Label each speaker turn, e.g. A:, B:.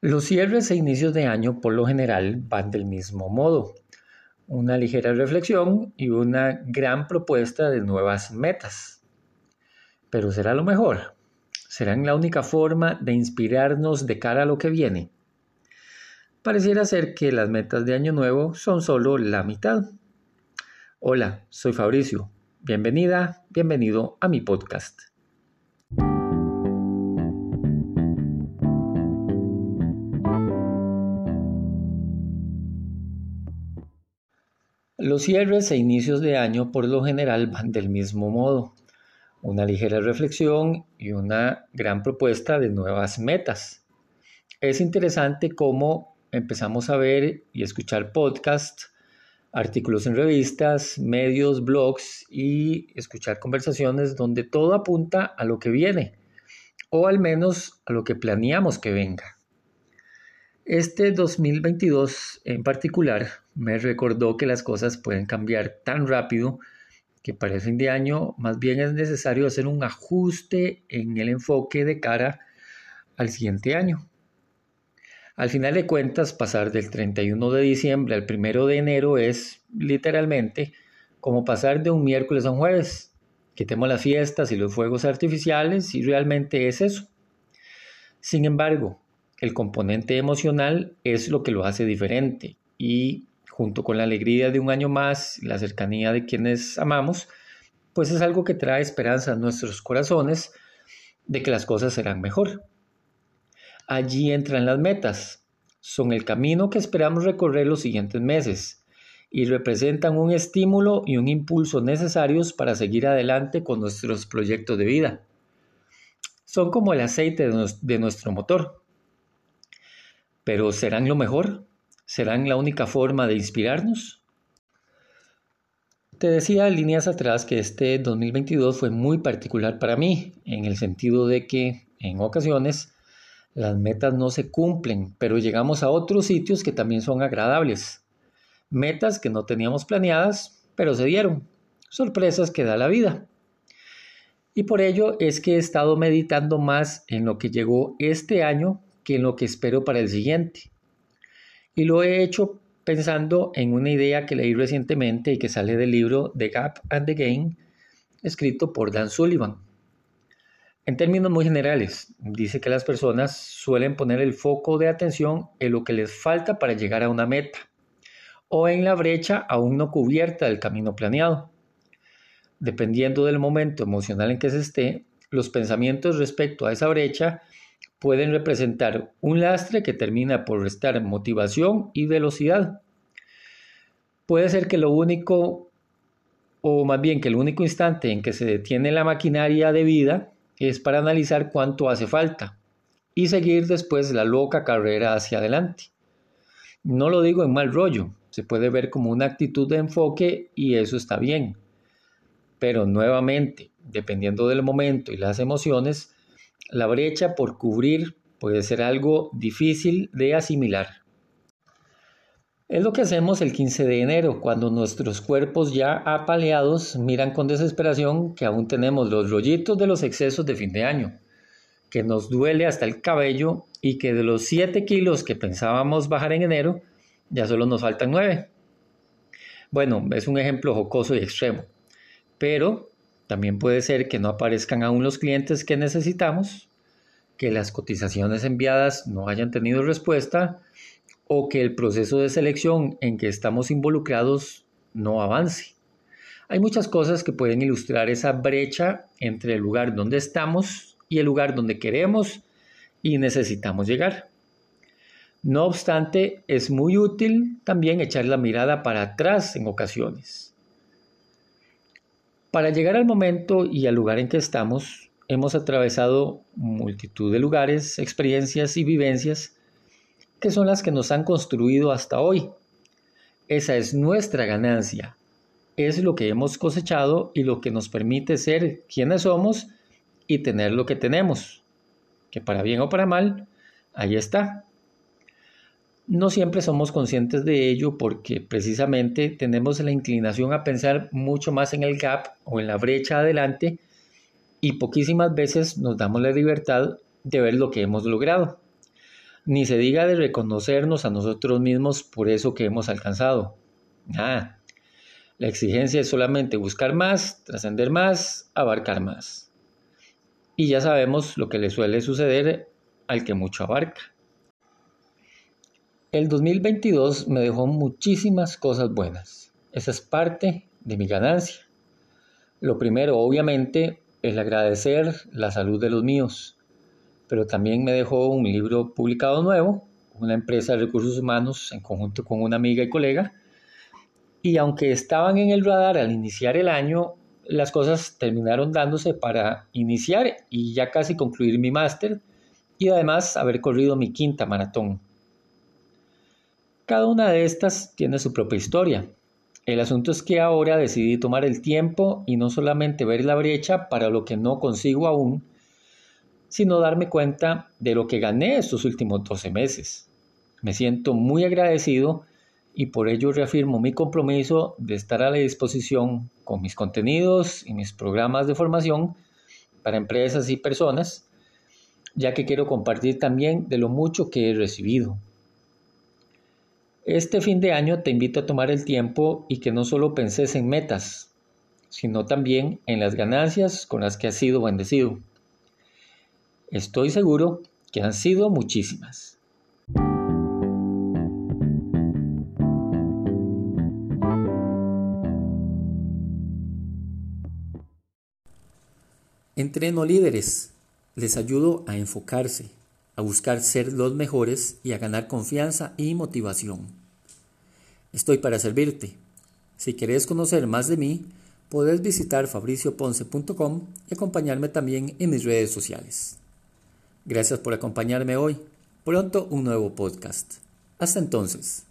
A: Los cierres e inicios de año por lo general van del mismo modo. Una ligera reflexión y una gran propuesta de nuevas metas. Pero será lo mejor. ¿Serán la única forma de inspirarnos de cara a lo que viene? Pareciera ser que las metas de año nuevo son solo la mitad. Hola, soy Fabricio. Bienvenida, bienvenido a mi podcast. Los cierres e inicios de año por lo general van del mismo modo. Una ligera reflexión y una gran propuesta de nuevas metas. Es interesante cómo empezamos a ver y escuchar podcasts, artículos en revistas, medios, blogs y escuchar conversaciones donde todo apunta a lo que viene o al menos a lo que planeamos que venga. Este 2022 en particular me recordó que las cosas pueden cambiar tan rápido que para el fin de año más bien es necesario hacer un ajuste en el enfoque de cara al siguiente año. Al final de cuentas, pasar del 31 de diciembre al 1 de enero es literalmente como pasar de un miércoles a un jueves. Quitemos las fiestas y los fuegos artificiales y realmente es eso. Sin embargo, el componente emocional es lo que lo hace diferente y junto con la alegría de un año más, la cercanía de quienes amamos, pues es algo que trae esperanza a nuestros corazones de que las cosas serán mejor. Allí entran las metas, son el camino que esperamos recorrer los siguientes meses y representan un estímulo y un impulso necesarios para seguir adelante con nuestros proyectos de vida. Son como el aceite de nuestro motor pero ¿serán lo mejor? ¿Serán la única forma de inspirarnos? Te decía líneas atrás que este 2022 fue muy particular para mí, en el sentido de que en ocasiones las metas no se cumplen, pero llegamos a otros sitios que también son agradables. Metas que no teníamos planeadas, pero se dieron. Sorpresas que da la vida. Y por ello es que he estado meditando más en lo que llegó este año que en lo que espero para el siguiente. Y lo he hecho pensando en una idea que leí recientemente y que sale del libro The Gap and the Gain, escrito por Dan Sullivan. En términos muy generales, dice que las personas suelen poner el foco de atención en lo que les falta para llegar a una meta o en la brecha aún no cubierta del camino planeado. Dependiendo del momento emocional en que se esté, los pensamientos respecto a esa brecha pueden representar un lastre que termina por restar motivación y velocidad. Puede ser que lo único, o más bien que el único instante en que se detiene la maquinaria de vida es para analizar cuánto hace falta y seguir después la loca carrera hacia adelante. No lo digo en mal rollo, se puede ver como una actitud de enfoque y eso está bien. Pero nuevamente, dependiendo del momento y las emociones, la brecha por cubrir puede ser algo difícil de asimilar. Es lo que hacemos el 15 de enero, cuando nuestros cuerpos ya apaleados miran con desesperación que aún tenemos los rollitos de los excesos de fin de año, que nos duele hasta el cabello y que de los 7 kilos que pensábamos bajar en enero, ya solo nos faltan 9. Bueno, es un ejemplo jocoso y extremo, pero también puede ser que no aparezcan aún los clientes que necesitamos, que las cotizaciones enviadas no hayan tenido respuesta o que el proceso de selección en que estamos involucrados no avance. Hay muchas cosas que pueden ilustrar esa brecha entre el lugar donde estamos y el lugar donde queremos y necesitamos llegar. No obstante, es muy útil también echar la mirada para atrás en ocasiones para llegar al momento y al lugar en que estamos, hemos atravesado multitud de lugares, experiencias y vivencias que son las que nos han construido hasta hoy. Esa es nuestra ganancia. Es lo que hemos cosechado y lo que nos permite ser quienes somos y tener lo que tenemos. Que para bien o para mal, ahí está. No siempre somos conscientes de ello porque precisamente tenemos la inclinación a pensar mucho más en el gap o en la brecha adelante y poquísimas veces nos damos la libertad de ver lo que hemos logrado. Ni se diga de reconocernos a nosotros mismos por eso que hemos alcanzado. Nada. La exigencia es solamente buscar más, trascender más, abarcar más. Y ya sabemos lo que le suele suceder al que mucho abarca. El 2022 me dejó muchísimas cosas buenas. Esa es parte de mi ganancia. Lo primero, obviamente, es agradecer la salud de los míos, pero también me dejó un libro publicado nuevo, una empresa de recursos humanos en conjunto con una amiga y colega, y aunque estaban en el radar al iniciar el año, las cosas terminaron dándose para iniciar y ya casi concluir mi máster y además haber corrido mi quinta maratón. Cada una de estas tiene su propia historia. El asunto es que ahora decidí tomar el tiempo y no solamente ver la brecha para lo que no consigo aún, sino darme cuenta de lo que gané estos últimos 12 meses. Me siento muy agradecido y por ello reafirmo mi compromiso de estar a la disposición con mis contenidos y mis programas de formación para empresas y personas, ya que quiero compartir también de lo mucho que he recibido. Este fin de año te invito a tomar el tiempo y que no solo penses en metas, sino también en las ganancias con las que has sido bendecido. Estoy seguro que han sido muchísimas. Entreno líderes. Les ayudo a enfocarse, a buscar ser los mejores y a ganar confianza y motivación. Estoy para servirte. Si quieres conocer más de mí, puedes visitar fabricioponce.com y acompañarme también en mis redes sociales. Gracias por acompañarme hoy. Pronto un nuevo podcast. Hasta entonces.